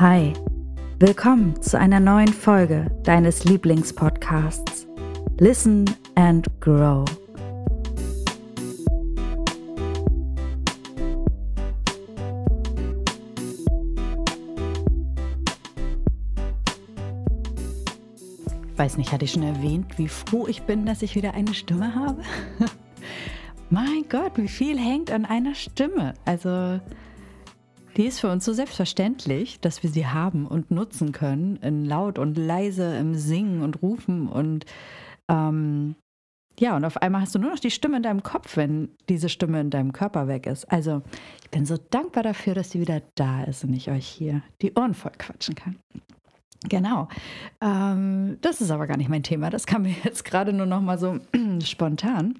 Hi, willkommen zu einer neuen Folge deines Lieblingspodcasts Listen and Grow. Ich weiß nicht, hatte ich schon erwähnt, wie froh ich bin, dass ich wieder eine Stimme habe? mein Gott, wie viel hängt an einer Stimme. Also die ist für uns so selbstverständlich, dass wir sie haben und nutzen können, in laut und leise, im Singen und Rufen und ähm, ja, und auf einmal hast du nur noch die Stimme in deinem Kopf, wenn diese Stimme in deinem Körper weg ist. Also, ich bin so dankbar dafür, dass sie wieder da ist und ich euch hier die Ohren voll quatschen kann. Genau. Ähm, das ist aber gar nicht mein Thema. Das kam mir jetzt gerade nur noch mal so spontan.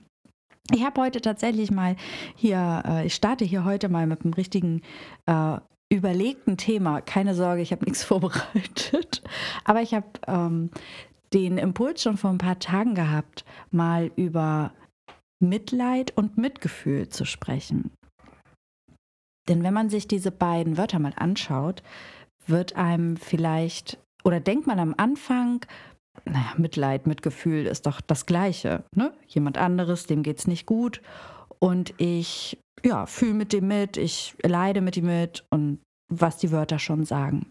Ich habe heute tatsächlich mal hier, äh, ich starte hier heute mal mit einem richtigen äh, überlegten Thema. Keine Sorge, ich habe nichts vorbereitet. Aber ich habe ähm, den Impuls schon vor ein paar Tagen gehabt, mal über Mitleid und Mitgefühl zu sprechen. Denn wenn man sich diese beiden Wörter mal anschaut, wird einem vielleicht oder denkt man am Anfang, naja, Mitleid, Mitgefühl ist doch das Gleiche. Ne? Jemand anderes, dem geht es nicht gut und ich ja, fühle mit dem mit, ich leide mit ihm mit und was die Wörter schon sagen.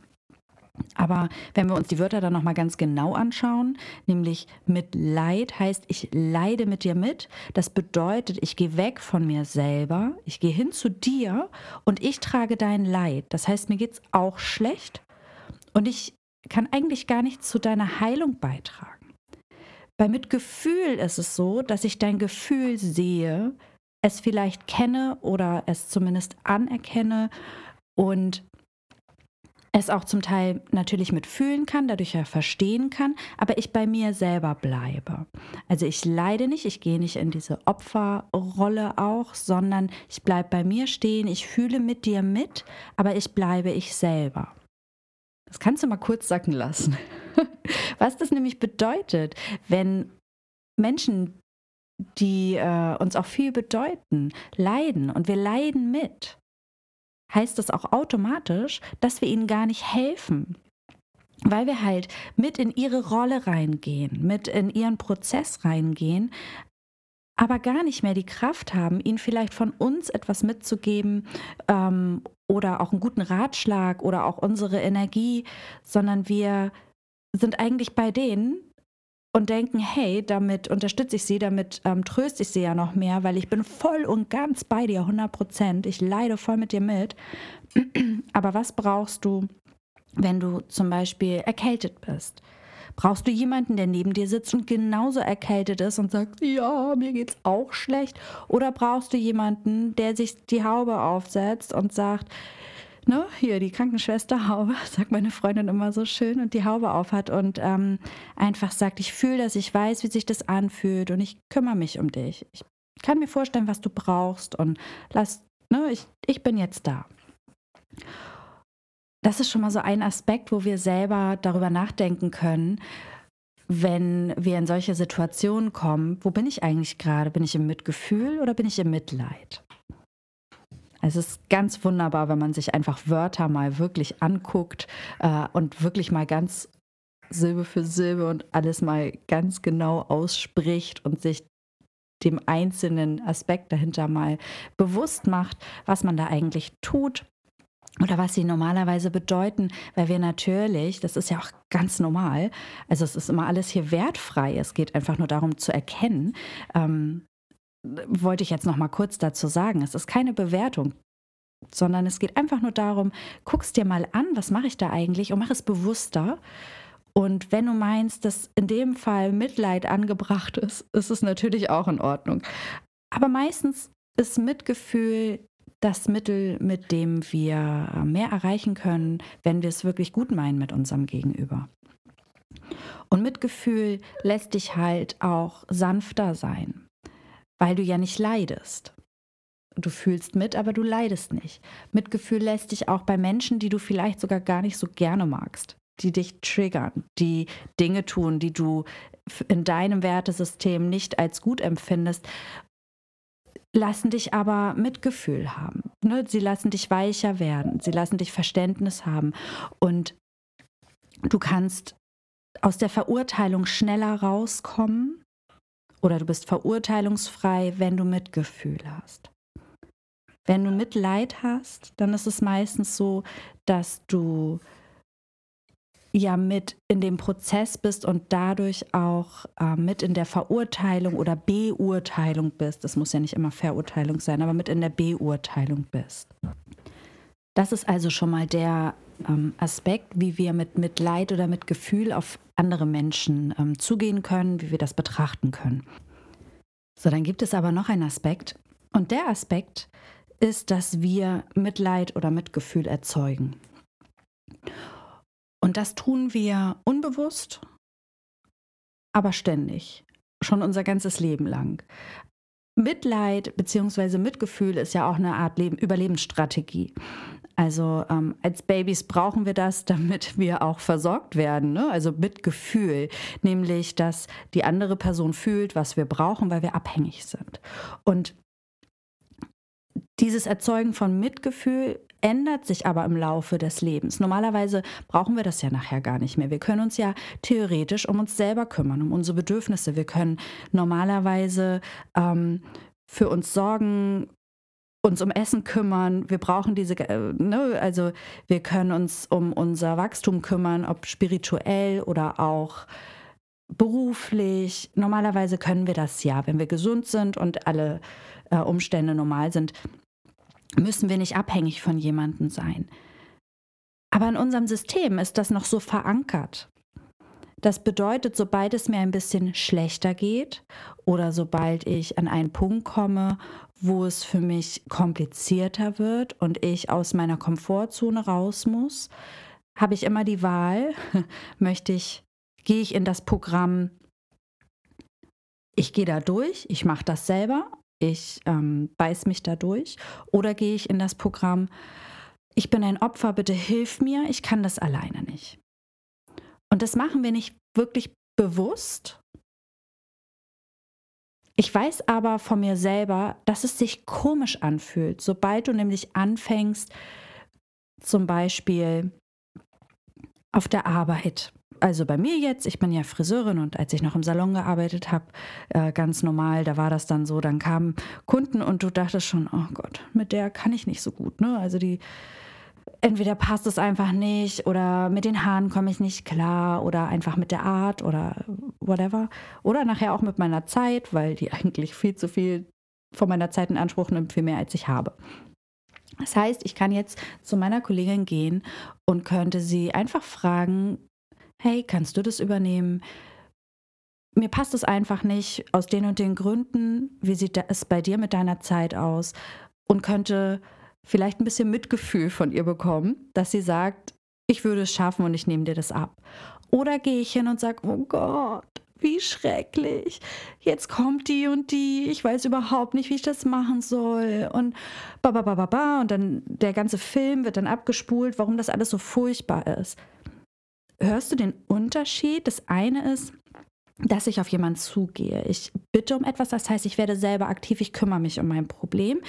Aber wenn wir uns die Wörter dann nochmal ganz genau anschauen, nämlich Mitleid heißt, ich leide mit dir mit. Das bedeutet, ich gehe weg von mir selber, ich gehe hin zu dir und ich trage dein Leid. Das heißt, mir geht es auch schlecht und ich kann eigentlich gar nichts zu deiner Heilung beitragen. Bei Mitgefühl ist es so, dass ich dein Gefühl sehe, es vielleicht kenne oder es zumindest anerkenne und es auch zum Teil natürlich mitfühlen kann, dadurch ja verstehen kann, aber ich bei mir selber bleibe. Also ich leide nicht, ich gehe nicht in diese Opferrolle auch, sondern ich bleibe bei mir stehen, ich fühle mit dir mit, aber ich bleibe ich selber. Das kannst du mal kurz sacken lassen. Was das nämlich bedeutet, wenn Menschen, die äh, uns auch viel bedeuten, leiden und wir leiden mit, heißt das auch automatisch, dass wir ihnen gar nicht helfen. Weil wir halt mit in ihre Rolle reingehen, mit in ihren Prozess reingehen, aber gar nicht mehr die Kraft haben, ihnen vielleicht von uns etwas mitzugeben ähm, oder auch einen guten Ratschlag oder auch unsere Energie, sondern wir sind eigentlich bei denen und denken, hey, damit unterstütze ich sie, damit ähm, tröste ich sie ja noch mehr, weil ich bin voll und ganz bei dir, 100 Prozent. Ich leide voll mit dir mit. Aber was brauchst du, wenn du zum Beispiel erkältet bist? Brauchst du jemanden, der neben dir sitzt und genauso erkältet ist und sagt, ja, mir geht's auch schlecht? Oder brauchst du jemanden, der sich die Haube aufsetzt und sagt, ne, hier die Krankenschwester Haube, sagt meine Freundin immer so schön, und die Haube aufhat und ähm, einfach sagt, ich fühle das, ich weiß, wie sich das anfühlt und ich kümmere mich um dich. Ich kann mir vorstellen, was du brauchst und lass, ne, ich, ich bin jetzt da. Das ist schon mal so ein Aspekt, wo wir selber darüber nachdenken können, wenn wir in solche Situationen kommen, wo bin ich eigentlich gerade? Bin ich im Mitgefühl oder bin ich im Mitleid? Es ist ganz wunderbar, wenn man sich einfach Wörter mal wirklich anguckt äh, und wirklich mal ganz Silbe für Silbe und alles mal ganz genau ausspricht und sich dem einzelnen Aspekt dahinter mal bewusst macht, was man da eigentlich tut oder was sie normalerweise bedeuten, weil wir natürlich, das ist ja auch ganz normal, also es ist immer alles hier wertfrei, es geht einfach nur darum zu erkennen, ähm, wollte ich jetzt noch mal kurz dazu sagen, es ist keine Bewertung, sondern es geht einfach nur darum, guckst dir mal an, was mache ich da eigentlich und mach es bewusster. Und wenn du meinst, dass in dem Fall Mitleid angebracht ist, ist es natürlich auch in Ordnung. Aber meistens ist Mitgefühl das Mittel, mit dem wir äh, mehr erreichen können, wenn wir es wirklich gut meinen mit unserem Gegenüber. Und Mitgefühl lässt dich halt auch sanfter sein, weil du ja nicht leidest. Du fühlst mit, aber du leidest nicht. Mitgefühl lässt dich auch bei Menschen, die du vielleicht sogar gar nicht so gerne magst, die dich triggern, die Dinge tun, die du in deinem Wertesystem nicht als gut empfindest, lassen dich aber Mitgefühl haben. Ne? Sie lassen dich weicher werden, sie lassen dich Verständnis haben und du kannst aus der Verurteilung schneller rauskommen oder du bist verurteilungsfrei, wenn du Mitgefühl hast. Wenn du Mitleid hast, dann ist es meistens so, dass du ja mit in dem Prozess bist und dadurch auch äh, mit in der Verurteilung oder Beurteilung bist. Das muss ja nicht immer Verurteilung sein, aber mit in der Beurteilung bist. Das ist also schon mal der ähm, Aspekt, wie wir mit Mitleid oder mit Gefühl auf andere Menschen ähm, zugehen können, wie wir das betrachten können. So, dann gibt es aber noch einen Aspekt. Und der Aspekt ist, dass wir Mitleid oder Mitgefühl erzeugen. Und das tun wir unbewusst, aber ständig, schon unser ganzes Leben lang. Mitleid bzw. Mitgefühl ist ja auch eine Art Leben Überlebensstrategie. Also ähm, als Babys brauchen wir das, damit wir auch versorgt werden. Ne? Also Mitgefühl, nämlich dass die andere Person fühlt, was wir brauchen, weil wir abhängig sind. Und dieses Erzeugen von Mitgefühl ändert sich aber im Laufe des Lebens. Normalerweise brauchen wir das ja nachher gar nicht mehr. Wir können uns ja theoretisch um uns selber kümmern, um unsere Bedürfnisse. Wir können normalerweise ähm, für uns sorgen, uns um Essen kümmern. Wir brauchen diese, äh, ne, also wir können uns um unser Wachstum kümmern, ob spirituell oder auch beruflich. Normalerweise können wir das ja, wenn wir gesund sind und alle äh, Umstände normal sind, müssen wir nicht abhängig von jemandem sein. Aber in unserem System ist das noch so verankert. Das bedeutet, sobald es mir ein bisschen schlechter geht oder sobald ich an einen Punkt komme, wo es für mich komplizierter wird und ich aus meiner Komfortzone raus muss, habe ich immer die Wahl, möchte ich, gehe ich in das Programm, ich gehe da durch, ich mache das selber ich ähm, beiß mich da durch? Oder gehe ich in das Programm, ich bin ein Opfer, bitte hilf mir, ich kann das alleine nicht. Und das machen wir nicht wirklich bewusst. Ich weiß aber von mir selber, dass es sich komisch anfühlt, sobald du nämlich anfängst, zum Beispiel auf der Arbeit also bei mir jetzt, ich bin ja Friseurin und als ich noch im Salon gearbeitet habe, äh, ganz normal, da war das dann so, dann kamen Kunden und du dachtest schon, oh Gott, mit der kann ich nicht so gut, ne? Also die entweder passt es einfach nicht oder mit den Haaren komme ich nicht klar oder einfach mit der Art oder whatever. Oder nachher auch mit meiner Zeit, weil die eigentlich viel zu viel von meiner Zeit in Anspruch nimmt, viel mehr als ich habe. Das heißt, ich kann jetzt zu meiner Kollegin gehen und könnte sie einfach fragen, hey, kannst du das übernehmen? Mir passt es einfach nicht aus den und den Gründen. Wie sieht es bei dir mit deiner Zeit aus? Und könnte vielleicht ein bisschen Mitgefühl von ihr bekommen, dass sie sagt, ich würde es schaffen und ich nehme dir das ab. Oder gehe ich hin und sage, oh Gott, wie schrecklich. Jetzt kommt die und die, ich weiß überhaupt nicht, wie ich das machen soll. Und ba ba ba ba ba und dann der ganze Film wird dann abgespult, warum das alles so furchtbar ist hörst du den Unterschied? Das eine ist, dass ich auf jemanden zugehe. Ich bitte um etwas, das heißt, ich werde selber aktiv, ich kümmere mich um mein Problem.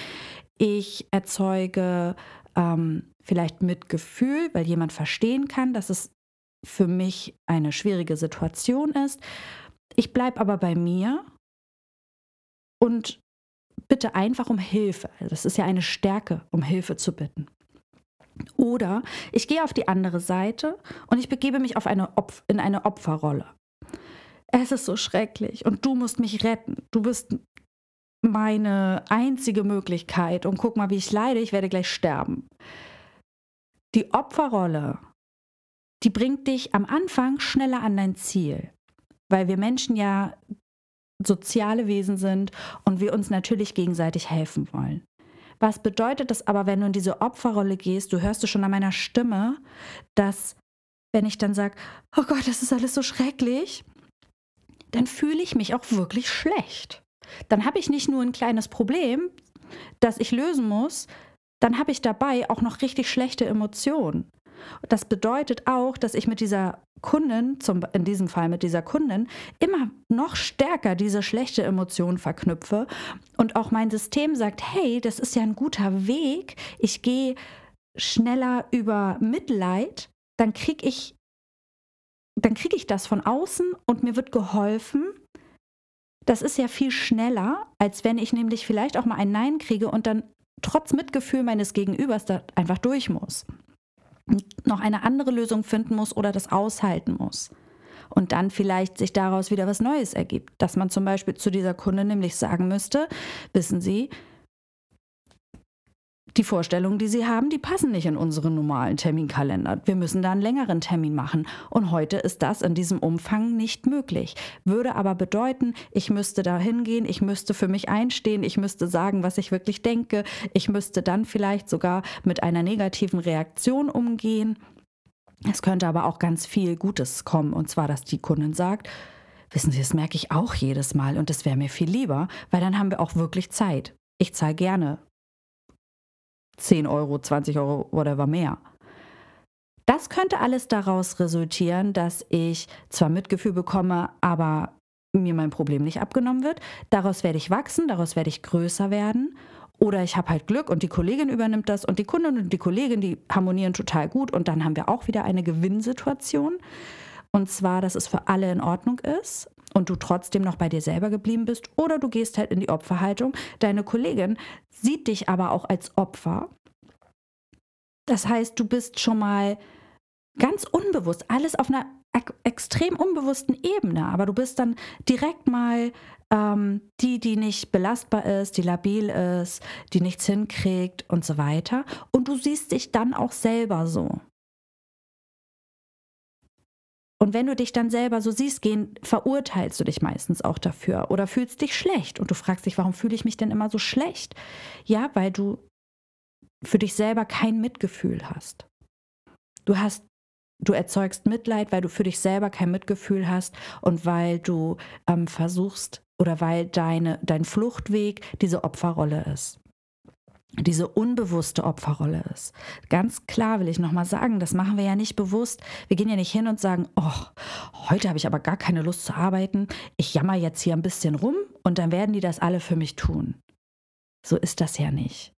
Ich erzeuge ähm, vielleicht Mitgefühl, weil jemand verstehen kann, dass es für mich eine schwierige Situation ist. Ich bleibe aber bei mir und bitte einfach um Hilfe. Also das ist ja eine Stärke, um Hilfe zu bitten. Oder ich gehe auf die andere Seite und ich begebe mich auf eine in eine Opferrolle. Es ist so schrecklich und du musst mich retten. Du bist meine einzige Möglichkeit und guck mal, wie ich leide, ich werde gleich sterben. Die Opferrolle, die bringt dich am Anfang schneller an dein Ziel, weil wir Menschen ja soziale Wesen sind und wir uns natürlich gegenseitig helfen wollen. Was bedeutet das aber, wenn du in diese Opferrolle gehst? Du hörst es schon an meiner Stimme, dass wenn ich dann sage, oh Gott, das ist alles so schrecklich, dann fühle ich mich auch wirklich schlecht. Dann habe ich nicht nur ein kleines Problem, das ich lösen muss, dann habe ich dabei auch noch richtig schlechte Emotionen. Das bedeutet auch, dass ich mit dieser Kundin, zum, in diesem Fall mit dieser Kundin, immer noch stärker diese schlechte Emotion verknüpfe und auch mein System sagt, hey, das ist ja ein guter Weg, ich gehe schneller über Mitleid, dann kriege ich, dann kriege ich das von außen und mir wird geholfen. Das ist ja viel schneller, als wenn ich nämlich vielleicht auch mal ein Nein kriege und dann trotz Mitgefühl meines Gegenübers da einfach durch muss. Noch eine andere Lösung finden muss oder das aushalten muss. Und dann vielleicht sich daraus wieder was Neues ergibt. Dass man zum Beispiel zu dieser Kunde nämlich sagen müsste, wissen Sie, die Vorstellungen, die Sie haben, die passen nicht in unseren normalen Terminkalender. Wir müssen da einen längeren Termin machen. Und heute ist das in diesem Umfang nicht möglich. Würde aber bedeuten, ich müsste da hingehen, ich müsste für mich einstehen, ich müsste sagen, was ich wirklich denke. Ich müsste dann vielleicht sogar mit einer negativen Reaktion umgehen. Es könnte aber auch ganz viel Gutes kommen. Und zwar, dass die Kundin sagt, Wissen Sie, das merke ich auch jedes Mal und das wäre mir viel lieber, weil dann haben wir auch wirklich Zeit. Ich zahle gerne 10 Euro, 20 Euro, whatever mehr. Das könnte alles daraus resultieren, dass ich zwar Mitgefühl bekomme, aber mir mein Problem nicht abgenommen wird. Daraus werde ich wachsen, daraus werde ich größer werden. Oder ich habe halt Glück und die Kollegin übernimmt das und die Kundin und die Kollegin, die harmonieren total gut und dann haben wir auch wieder eine Gewinnsituation. Und zwar, dass es für alle in Ordnung ist und du trotzdem noch bei dir selber geblieben bist oder du gehst halt in die Opferhaltung. Deine Kollegin sieht dich aber auch als Opfer. Das heißt, du bist schon mal ganz unbewusst, alles auf einer extrem unbewussten Ebene, aber du bist dann direkt mal ähm, die, die nicht belastbar ist, die labil ist, die nichts hinkriegt und so weiter. Und du siehst dich dann auch selber so. Und wenn du dich dann selber so siehst gehen, verurteilst du dich meistens auch dafür oder fühlst dich schlecht. Und du fragst dich, warum fühle ich mich denn immer so schlecht? Ja, weil du für dich selber kein Mitgefühl hast. Du hast du erzeugst Mitleid, weil du für dich selber kein Mitgefühl hast und weil du ähm, versuchst oder weil deine, dein Fluchtweg diese Opferrolle ist diese unbewusste Opferrolle ist. Ganz klar will ich nochmal sagen, das machen wir ja nicht bewusst. Wir gehen ja nicht hin und sagen, oh, heute habe ich aber gar keine Lust zu arbeiten. Ich jammer jetzt hier ein bisschen rum und dann werden die das alle für mich tun. So ist das ja nicht.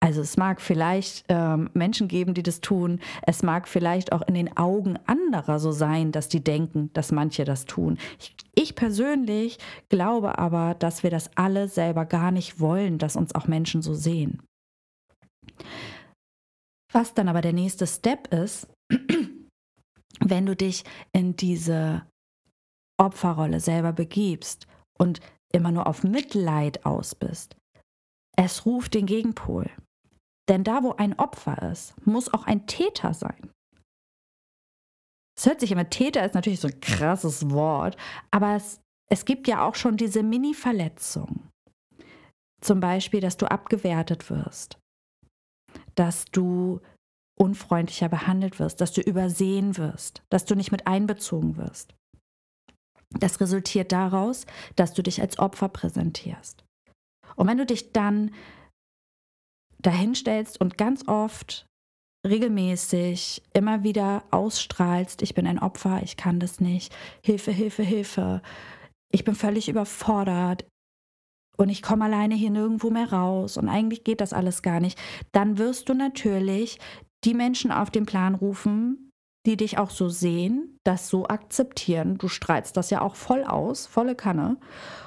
Also es mag vielleicht ähm, Menschen geben, die das tun. Es mag vielleicht auch in den Augen anderer so sein, dass die denken, dass manche das tun. Ich, ich persönlich glaube aber, dass wir das alle selber gar nicht wollen, dass uns auch Menschen so sehen. Was dann aber der nächste Step ist, wenn du dich in diese Opferrolle selber begibst und immer nur auf Mitleid aus bist, es ruft den Gegenpol. Denn da, wo ein Opfer ist, muss auch ein Täter sein. Es hört sich immer, Täter ist natürlich so ein krasses Wort, aber es, es gibt ja auch schon diese Mini-Verletzung. Zum Beispiel, dass du abgewertet wirst, dass du unfreundlicher behandelt wirst, dass du übersehen wirst, dass du nicht mit einbezogen wirst. Das resultiert daraus, dass du dich als Opfer präsentierst. Und wenn du dich dann dahinstellst und ganz oft regelmäßig immer wieder ausstrahlst, ich bin ein Opfer, ich kann das nicht, Hilfe, Hilfe, Hilfe, ich bin völlig überfordert und ich komme alleine hier nirgendwo mehr raus und eigentlich geht das alles gar nicht, dann wirst du natürlich die Menschen auf den Plan rufen, die dich auch so sehen, das so akzeptieren. Du strahlst das ja auch voll aus, volle Kanne.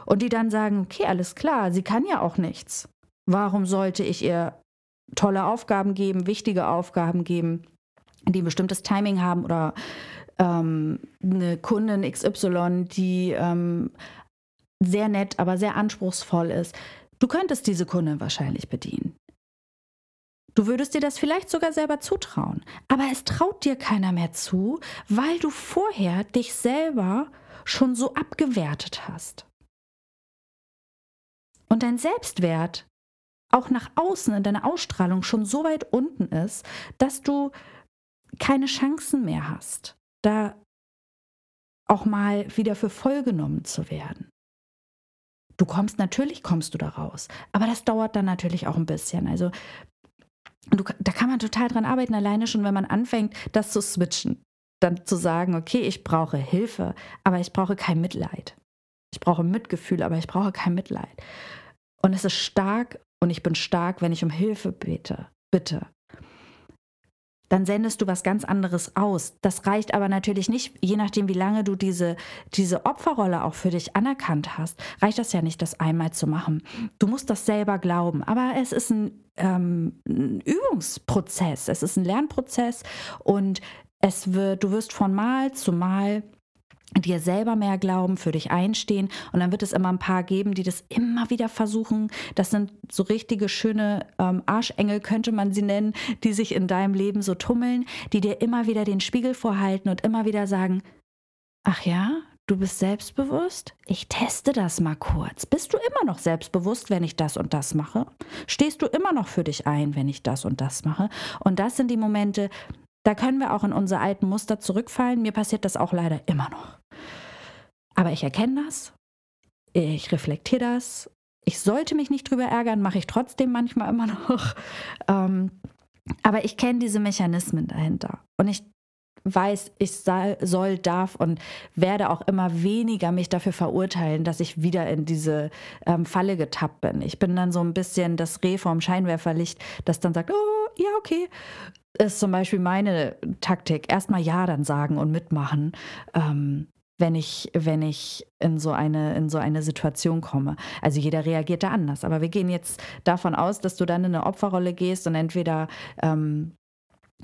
Und die dann sagen, okay, alles klar, sie kann ja auch nichts. Warum sollte ich ihr tolle Aufgaben geben, wichtige Aufgaben geben, die ein bestimmtes Timing haben oder ähm, eine Kundin XY, die ähm, sehr nett, aber sehr anspruchsvoll ist. Du könntest diese Kundin wahrscheinlich bedienen. Du würdest dir das vielleicht sogar selber zutrauen, aber es traut dir keiner mehr zu, weil du vorher dich selber schon so abgewertet hast. Und dein Selbstwert auch nach außen in deiner Ausstrahlung schon so weit unten ist, dass du keine Chancen mehr hast, da auch mal wieder für voll genommen zu werden. Du kommst natürlich, kommst du da raus, aber das dauert dann natürlich auch ein bisschen. Also du, da kann man total dran arbeiten, alleine schon, wenn man anfängt, das zu switchen. Dann zu sagen, okay, ich brauche Hilfe, aber ich brauche kein Mitleid. Ich brauche Mitgefühl, aber ich brauche kein Mitleid. Und es ist stark und ich bin stark, wenn ich um Hilfe bete. Bitte dann sendest du was ganz anderes aus. Das reicht aber natürlich nicht, je nachdem, wie lange du diese, diese Opferrolle auch für dich anerkannt hast, reicht das ja nicht, das einmal zu machen. Du musst das selber glauben. Aber es ist ein, ähm, ein Übungsprozess, es ist ein Lernprozess und es wird, du wirst von Mal zu Mal dir selber mehr glauben, für dich einstehen. Und dann wird es immer ein paar geben, die das immer wieder versuchen. Das sind so richtige schöne ähm, Arschengel, könnte man sie nennen, die sich in deinem Leben so tummeln, die dir immer wieder den Spiegel vorhalten und immer wieder sagen, ach ja, du bist selbstbewusst? Ich teste das mal kurz. Bist du immer noch selbstbewusst, wenn ich das und das mache? Stehst du immer noch für dich ein, wenn ich das und das mache? Und das sind die Momente, da können wir auch in unsere alten Muster zurückfallen. Mir passiert das auch leider immer noch. Aber ich erkenne das, ich reflektiere das. Ich sollte mich nicht drüber ärgern, mache ich trotzdem manchmal immer noch. Ähm, aber ich kenne diese Mechanismen dahinter. Und ich weiß, ich soll, darf und werde auch immer weniger mich dafür verurteilen, dass ich wieder in diese ähm, Falle getappt bin. Ich bin dann so ein bisschen das Reh vorm Scheinwerferlicht, das dann sagt, oh, ja, okay. Ist zum Beispiel meine Taktik. Erstmal Ja dann sagen und mitmachen. Ähm, wenn ich, wenn ich in so eine, in so eine Situation komme. Also jeder reagiert da anders. Aber wir gehen jetzt davon aus, dass du dann in eine Opferrolle gehst und entweder ähm,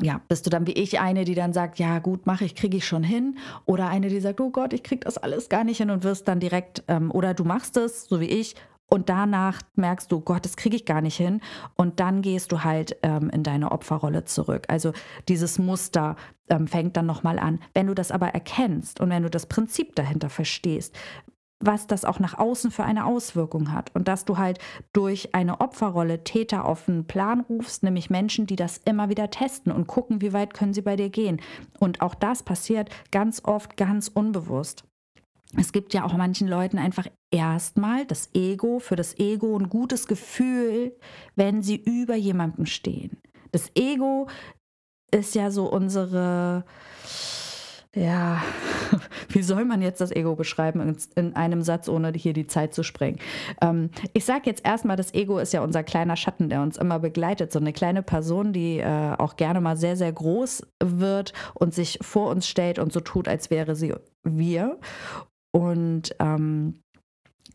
ja, bist du dann wie ich eine, die dann sagt, ja gut, mache ich, kriege ich schon hin, oder eine, die sagt, oh Gott, ich kriege das alles gar nicht hin und wirst dann direkt, ähm, oder du machst es, so wie ich, und danach merkst du, Gott, das kriege ich gar nicht hin. Und dann gehst du halt ähm, in deine Opferrolle zurück. Also dieses Muster ähm, fängt dann nochmal an. Wenn du das aber erkennst und wenn du das Prinzip dahinter verstehst, was das auch nach außen für eine Auswirkung hat und dass du halt durch eine Opferrolle Täter auf den Plan rufst, nämlich Menschen, die das immer wieder testen und gucken, wie weit können sie bei dir gehen. Und auch das passiert ganz oft ganz unbewusst es gibt ja auch manchen Leuten einfach erstmal das Ego, für das Ego ein gutes Gefühl, wenn sie über jemandem stehen. Das Ego ist ja so unsere, ja, wie soll man jetzt das Ego beschreiben in, einem Satz, ohne hier die Zeit zu sprengen? Ähm, ich sage jetzt erstmal, das Ego ist ja unser kleiner Schatten, der uns immer begleitet. So eine kleine Person, die äh, auch gerne mal sehr, sehr groß wird und sich vor uns stellt und so tut, als wäre sie wir und ähm,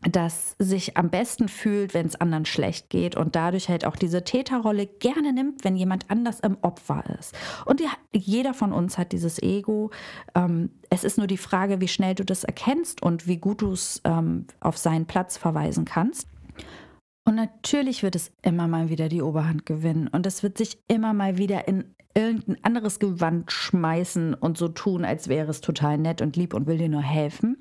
das sich am besten fühlt, wenn es anderen schlecht geht und dadurch halt auch diese Täterrolle gerne nimmt, wenn jemand anders im Opfer ist. Und die, jeder von uns hat dieses Ego. Ähm, es ist nur die Frage, wie schnell du das erkennst und wie gut du es ähm, auf seinen Platz verweisen kannst. Und natürlich wird es immer mal wieder die Oberhand gewinnen und es wird sich immer mal wieder in irgendein anderes Gewand schmeißen und so tun, als wäre es total nett und lieb und will dir nur helfen.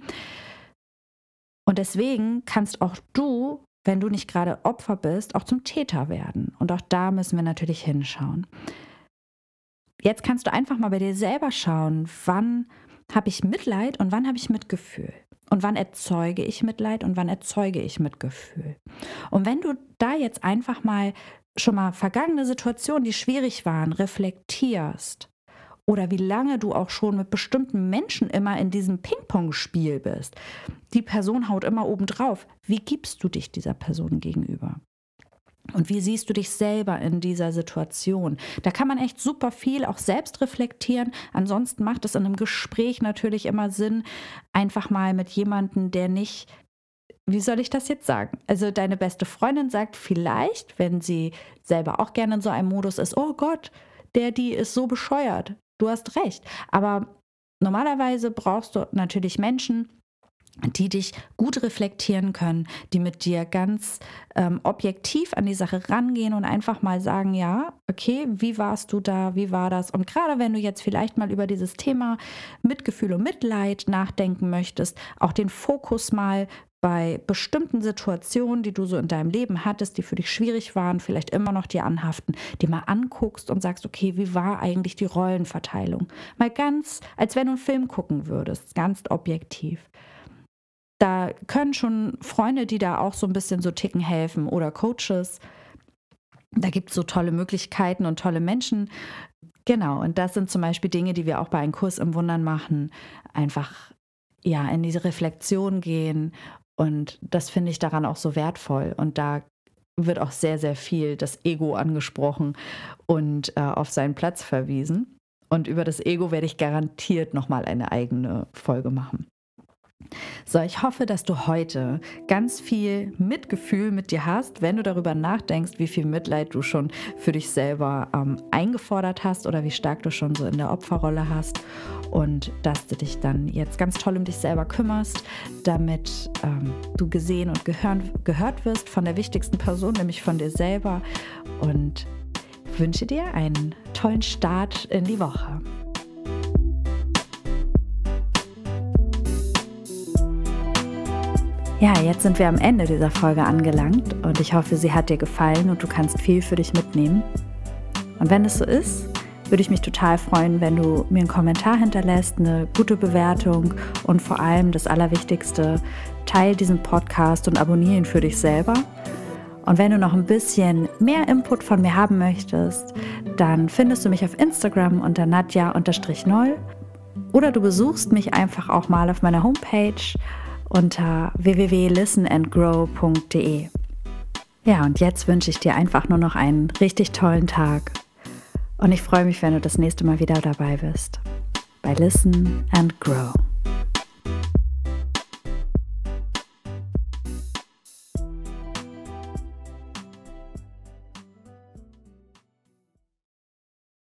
Und deswegen kannst auch du, wenn du nicht gerade Opfer bist, auch zum Täter werden. Und auch da müssen wir natürlich hinschauen. Jetzt kannst du einfach mal bei dir selber schauen, wann habe ich Mitleid und wann habe ich Mitgefühl. Und wann erzeuge ich Mitleid und wann erzeuge ich Mitgefühl. Und wenn du da jetzt einfach mal schon mal vergangene Situationen, die schwierig waren, reflektierst oder wie lange du auch schon mit bestimmten Menschen immer in diesem Ping-Pong-Spiel bist. Die Person haut immer oben drauf. Wie gibst du dich dieser Person gegenüber? Und wie siehst du dich selber in dieser Situation? Da kann man echt super viel auch selbst reflektieren. Ansonsten macht es in einem Gespräch natürlich immer Sinn, einfach mal mit jemandem, der nicht wie soll ich das jetzt sagen? Also deine beste Freundin sagt vielleicht, wenn sie selber auch gerne in so einem Modus ist, oh Gott, der, die ist so bescheuert. Du hast recht. Aber normalerweise brauchst du natürlich Menschen, die dich gut reflektieren können, die mit dir ganz ähm, objektiv an die Sache rangehen und einfach mal sagen, ja, okay, wie warst du da, wie war das? Und gerade wenn du jetzt vielleicht mal über dieses Thema Mitgefühl und Mitleid nachdenken möchtest, auch den Fokus mal bei bestimmten Situationen, die du so in deinem Leben hattest, die für dich schwierig waren, vielleicht immer noch dir anhaften, die mal anguckst und sagst, okay, wie war eigentlich die Rollenverteilung? Mal ganz, als wenn du einen Film gucken würdest, ganz objektiv. Da können schon Freunde, die da auch so ein bisschen so ticken, helfen oder Coaches, Da gibt es so tolle Möglichkeiten und tolle Menschen. Genau, und das sind zum Beispiel Dinge, die wir auch bei einem Kurs im Wundern machen. Einfach ja, in diese Reflexion gehen. Und das finde ich daran auch so wertvoll. Und da wird auch sehr, sehr viel das Ego angesprochen und äh, auf seinen Platz verwiesen. Und über das Ego werde ich garantiert nochmal eine eigene Folge machen. So, ich hoffe, dass du heute ganz viel Mitgefühl mit dir hast, wenn du darüber nachdenkst, wie viel Mitleid du schon für dich selber ähm, eingefordert hast oder wie stark du schon so in der Opferrolle hast und dass du dich dann jetzt ganz toll um dich selber kümmerst, damit ähm, du gesehen und gehören, gehört wirst von der wichtigsten Person, nämlich von dir selber und wünsche dir einen tollen Start in die Woche. Ja, jetzt sind wir am Ende dieser Folge angelangt und ich hoffe, sie hat dir gefallen und du kannst viel für dich mitnehmen. Und wenn es so ist, würde ich mich total freuen, wenn du mir einen Kommentar hinterlässt, eine gute Bewertung und vor allem das Allerwichtigste, teil diesen Podcast und abonniere ihn für dich selber. Und wenn du noch ein bisschen mehr Input von mir haben möchtest, dann findest du mich auf Instagram unter nadja-noll oder du besuchst mich einfach auch mal auf meiner Homepage unter www.listenandgrow.de. Ja, und jetzt wünsche ich dir einfach nur noch einen richtig tollen Tag. Und ich freue mich, wenn du das nächste Mal wieder dabei bist. Bei Listen and Grow.